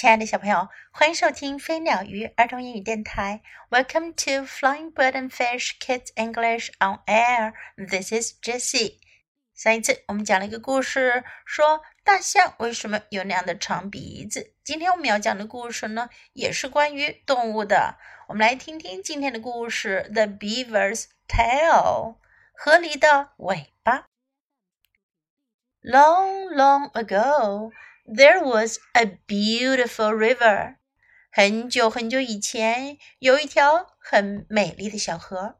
亲爱的小朋友，欢迎收听飞鸟鱼儿童英语电台。Welcome to Flying Bird and Fish Kids English on Air. This is Jessie. 上一次我们讲了一个故事，说大象为什么有那样的长鼻子。今天我们要讲的故事呢，也是关于动物的。我们来听听今天的故事：The Beaver's Tail，河狸的尾巴。Long, long ago. There was a beautiful river. 很久很久以前，有一条很美丽的小河。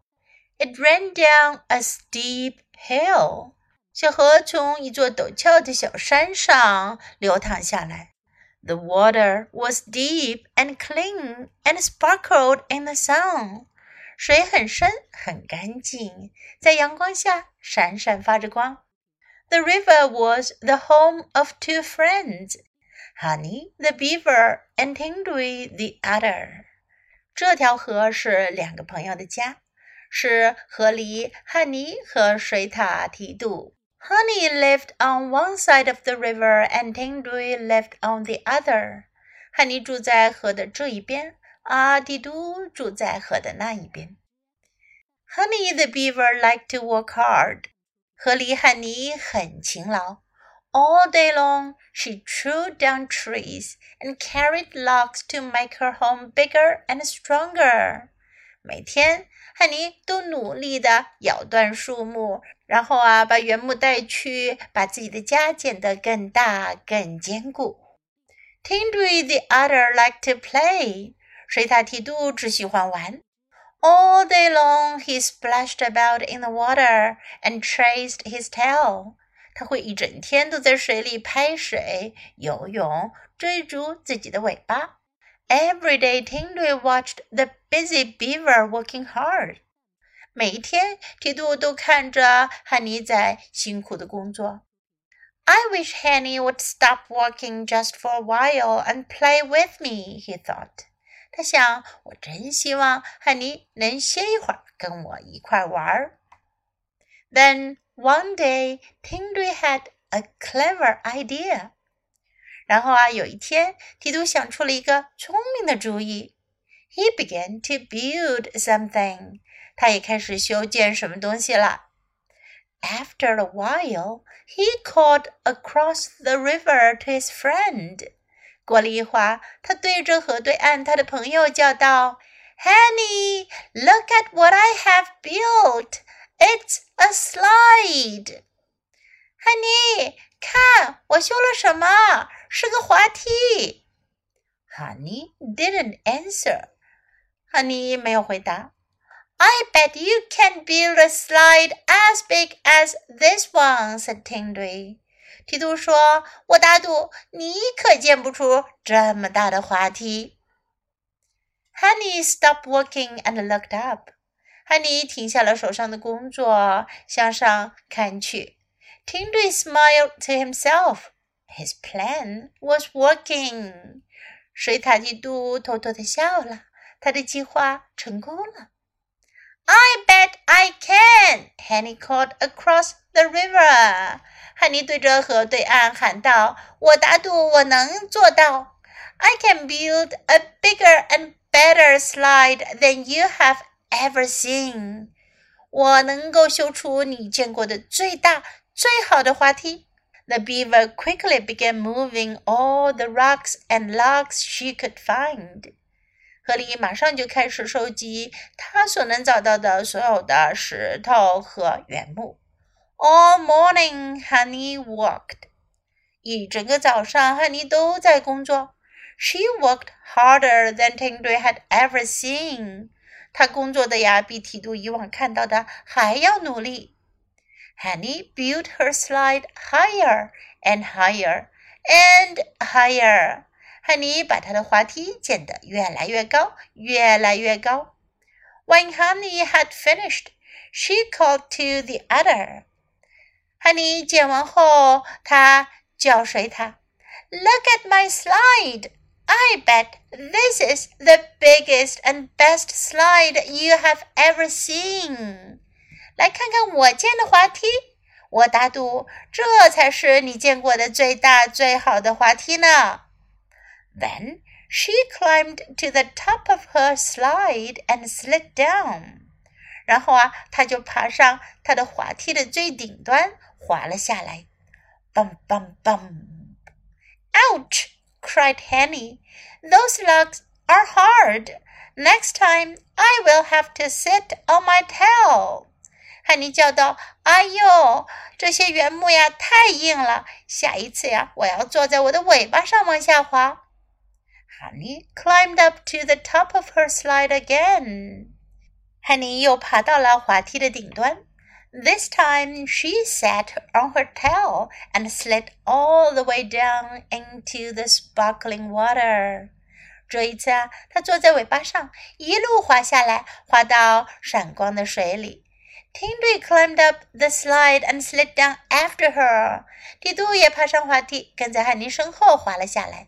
It ran down a steep hill. 小河从一座陡峭的小山上流淌下来。The water was deep and clean and sparkled in the sun. 水很深很干净，在阳光下闪闪发着光。 the river was the home of two friends, Honey the beaver and Tingui the otter. 这条河是两个朋友的家，是河狸汉尼和水獭提督。Honey lived on one side of the river and Tingui lived on the other. 汉尼住在河的这一边，啊，提督住在河的那一边。Honey the beaver liked to work hard. 河狸汉尼很勤劳。All day long, she chewed down trees and carried logs to make her home bigger and stronger. 每天，汉尼都努力地咬断树木，然后啊，把原木带去，把自己的家建得更大、更坚固。Tindri the otter liked to play. 水獭提督只喜欢玩。All day long he splashed about in the water and traced his tail. 他会一整天都在水里拍水、游泳、追逐自己的尾巴。Every day, lu watched the busy beaver working hard. 每一天，提杜都看着汉尼在辛苦的工作。I wish Honey would stop working just for a while and play with me, he thought. 他想，我真希望汉尼能歇一会儿，跟我一块玩儿。Then one day, Tingri had a clever idea. 然后啊，有一天，提督想出了一个聪明的主意。He began to build something. 他也开始修建什么东西了。After a while, he called across the river to his friend. 过了一会儿，他对着河对岸他的朋友叫道：“Henny, look at what I have built. It's a slide.” 汉尼，看我修了什么？是个滑梯。Honey didn't answer. 汉尼没有回答。I bet you can build a slide as big as this one," said Tindri. 提督说：“我打赌你可建不出这么大的滑梯。” Honey stopped working and looked up. 汉尼停下了手上的工作，向上看去。Tindri smiled to himself. His plan was working. 水獭提督偷偷的笑了，他的计划成功了。I bet I can! Honey called across the river. 汉尼对着河对岸喊道：“我打赌我能做到。I can build a bigger and better slide than you have ever seen." 我能够修出你见过的最大、最好的滑梯。The beaver quickly began moving all the rocks and logs she could find. 河狸马上就开始收集他所能找到的所有的石头和原木。All morning, Honey worked. 一整个早上，汉尼都在工作。She worked harder than Tingri had ever seen. 她工作的呀，比提督以往看到的还要努力。Honey built her slide higher and higher and higher. 汉尼把她的滑梯建得越来越高，越来越高。When Honey had finished, she called to the other. 汉尼剪完后，他叫水獭：“Look at my slide! I bet this is the biggest and best slide you have ever seen.” 来看看我建的滑梯，我打赌这才是你见过的最大最好的滑梯呢。 then she climbed to the top of her slide and slid down. down。然后啊，她就爬上她的滑梯的最顶端，滑了下来。Bum bum bum! Ouch! cried Honey. Those logs are hard. Next time I will have to sit on my tail. 汉尼叫道：“哎呦，这些原木呀太硬了，下一次呀，我要坐在我的尾巴上往下滑。” Honey climbed up to the top of her slide again. 汉尼又爬到了滑梯的顶端。This time she sat on her tail and slid all the way down into the sparkling water. 这一次啊，她坐在尾巴上，一路滑下来，滑到闪光的水里。Tingly climbed up the slide and slid down after her. 蒂杜也爬上滑梯，跟在汉尼身后滑了下来。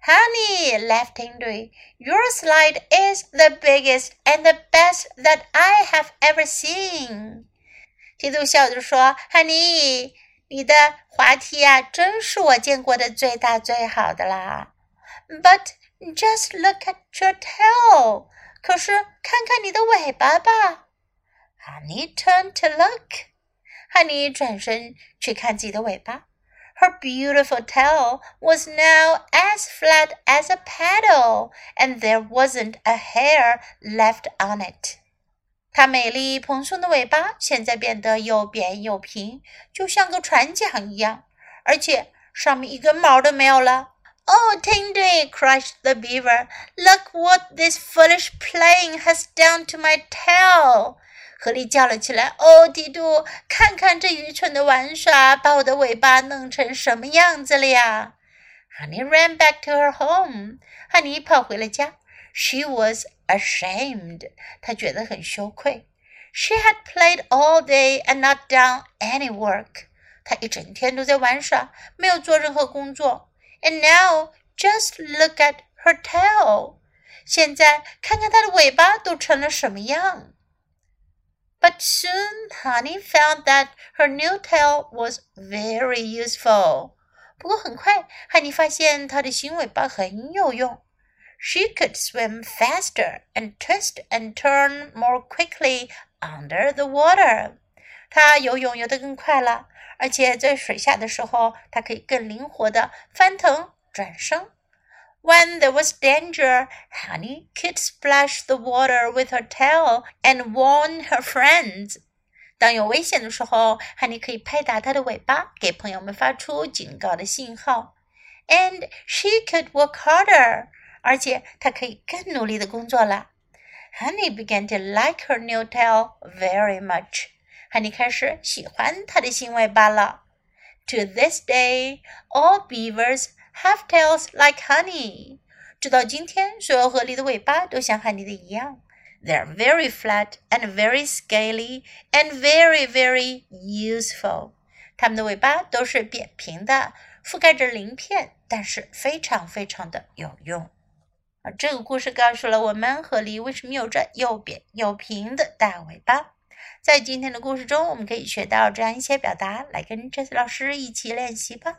Honey, laughed Henry, your slide is the biggest and the best that I have ever seen. 提督笑着说：“汉尼，你的滑梯啊，真是我见过的最大最好的啦。”But just look at your tail. 可是看看你的尾巴吧。Honey turned to look. 汉尼转身去看自己的尾巴。 Her beautiful tail was now as flat as a paddle, and there wasn't a hair left on it. 它美丽蓬松的尾巴现在变得又扁又平，就像个船桨一样，而且上面一根毛都没有了。Oh, Tindy! cried the beaver. Look what this foolish playing has done to my tail! 河狸叫了起来：“哦，迪杜，看看这愚蠢的玩耍，把我的尾巴弄成什么样子了呀！”Honey ran back to her home. 汉尼跑回了家。She was ashamed. 她觉得很羞愧。She had played all day and not done any work. 她一整天都在玩耍，没有做任何工作。And now just look at her tail. 现在看看她的尾巴都成了什么样。but soon Honey found that her new tail was very useful. 不过很快，汉尼发现她的新尾巴很有用。She could swim faster and twist and turn more quickly under the water. 她游泳游得更快了，而且在水下的时候，她可以更灵活的翻腾转身。 when there was danger, Honey could splash the water with her tail and warn her friends. 当有危险的时候，汉尼可以拍打她的尾巴，给朋友们发出警告的信号。And she could work harder，而且她可以更努力的工作了。Honey began to like her new tail very much。汉尼开始喜欢她的新尾巴了。To this day, all beavers Half tails like honey。直到今天，所有河狸的尾巴都像汉尼的一样。They're very flat and very scaly and very very useful。它们的尾巴都是扁平的，覆盖着鳞片，但是非常非常的有用。啊，这个故事告诉了我们河狸为什么有着又扁又平的大尾巴。在今天的故事中，我们可以学到这样一些表达，来跟 Jess 老师一起练习吧。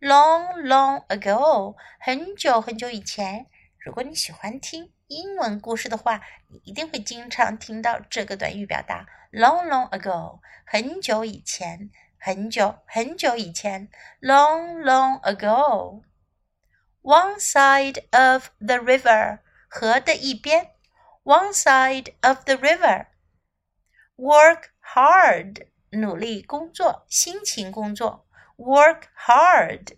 Long, long ago，很久很久以前。如果你喜欢听英文故事的话，你一定会经常听到这个短语表达。Long, long ago，很久以前，很久很久以前。Long, long ago。One side of the river，河的一边。One side of the river。Work hard，努力工作，辛勤工作。work hard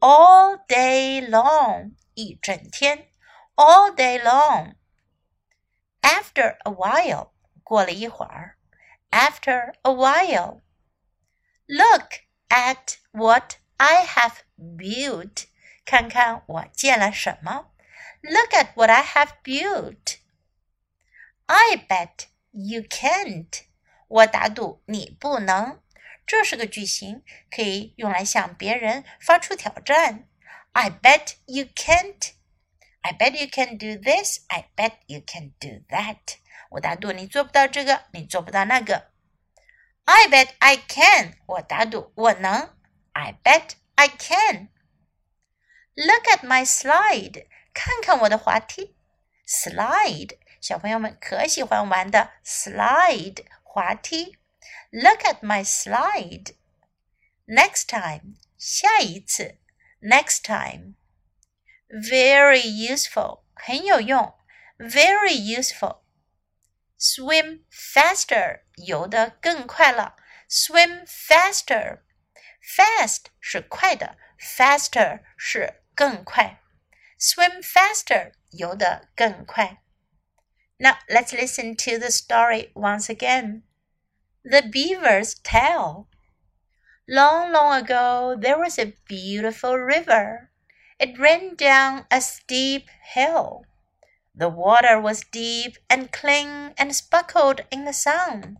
all day long, 一整天 all day long. After a while, 过了一会儿 after a while. Look at what I have built. 看看我建了什么 Look at what I have built. I bet you can't。我打赌你不能。 这是个句型，可以用来向别人发出挑战。I bet you can't. I bet you can do this. I bet you can do that. 我打赌你做不到这个，你做不到那个。I bet I can. 我打赌我能。I bet I can. Look at my slide. 看看我的滑梯。Slide，小朋友们可喜欢玩的 slide 滑梯。 Look at my slide. Next time，下一次。Next time. Very useful，很有用。Very useful. Swim faster，游得更快了。Swim faster. Fast 是快的，faster 是更快。Swim faster，游得更快。Now let's listen to the story once again. The beaver's tail. Long, long ago, there was a beautiful river. It ran down a steep hill. The water was deep and clean and sparkled in the sun.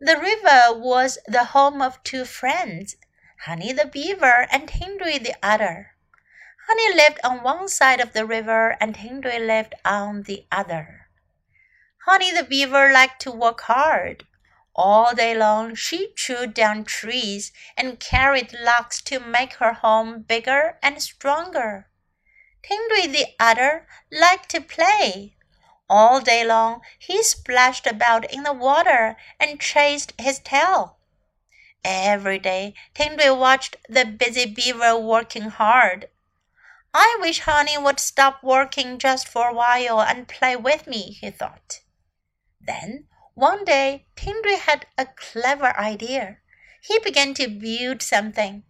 The river was the home of two friends, Honey the Beaver and Hindui the otter. Honey lived on one side of the river and Hindui lived on the other. Honey the Beaver liked to work hard. All day long she chewed down trees and carried logs to make her home bigger and stronger. Hindui the other liked to play. All day long he splashed about in the water and chased his tail. Every day Hindui watched the busy beaver working hard. I wish Honey would stop working just for a while and play with me, he thought. Then one day, Tindri had a clever idea. He began to build something.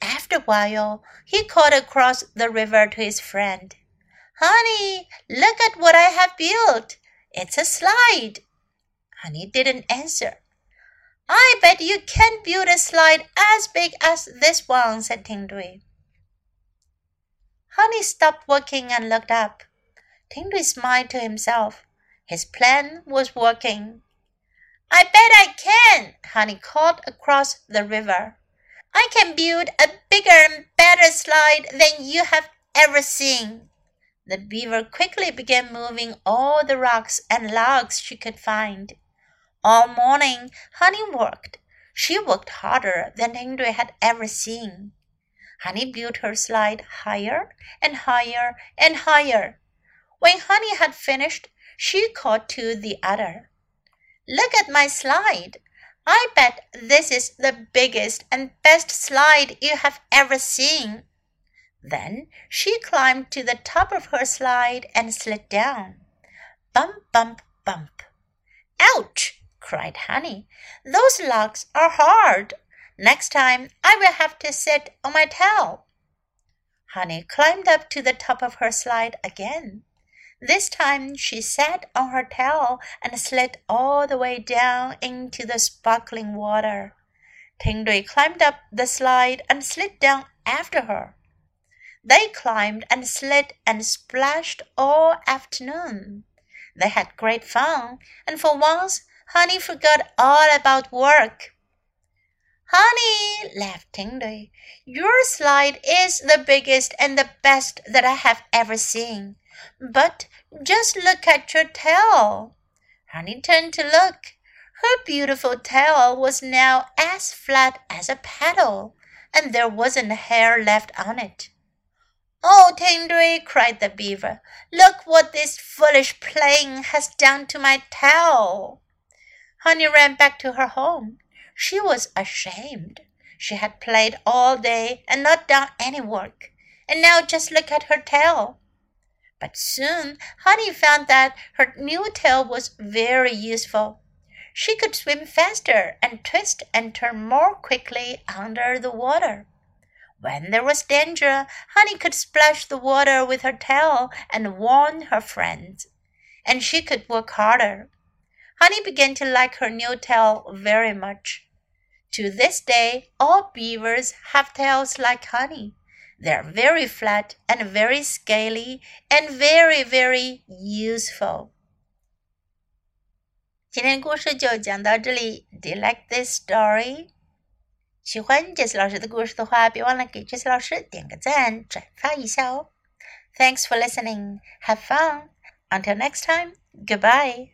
After a while, he called across the river to his friend. Honey, look at what I have built. It's a slide. Honey didn't answer. I bet you can build a slide as big as this one, said Hindui. Honey stopped working and looked up. Hindui smiled to himself. His plan was working. I bet I can, Honey called across the river. I can build a bigger and better slide than you have ever seen. The beaver quickly began moving all the rocks and logs she could find. All morning, Honey worked. She worked harder than Hindui had ever seen. Honey built her slide higher and higher and higher. When Honey had finished, she called to the other. Look at my slide. I bet this is the biggest and best slide you have ever seen. Then she climbed to the top of her slide and slid down. Bump, bump, bump. Ouch! cried Honey. Those logs are hard. Next time I will have to sit on my tail. Honey climbed up to the top of her slide again. This time she sat on her tail and slid all the way down into the sparkling water. Hindui climbed up the slide and slid down after her. They climbed and slid and splashed all afternoon. They had great fun, and for once Honey forgot all about work. Honey, laughed Hindui, your slide is the biggest and the best that I have ever seen. But just look at your tail. Honey turned to look. Her beautiful tail was now as flat as a paddle, and there wasn't a hair left on it. Oh, Hindui, cried the beaver, look what this foolish playing has done to my tail. Honey ran back to her home. She was ashamed. She had played all day and not done any work, and now just look at her tail. But soon Honey found that her new tail was very useful. She could swim faster and twist and turn more quickly under the water. When there was danger, Honey could splash the water with her tail and warn her friends. And she could work harder. Honey began to like her new tail very much. To this day, all beavers have tails like Honey. They're very flat and very scaly and very, very useful. 今天的故事就讲到这里。Do you like this story？喜欢 Jess 老师的故事的话，别忘了给 Jess 老师点个赞，转发一下哦。Thanks for listening. Have fun. Until next time. Goodbye.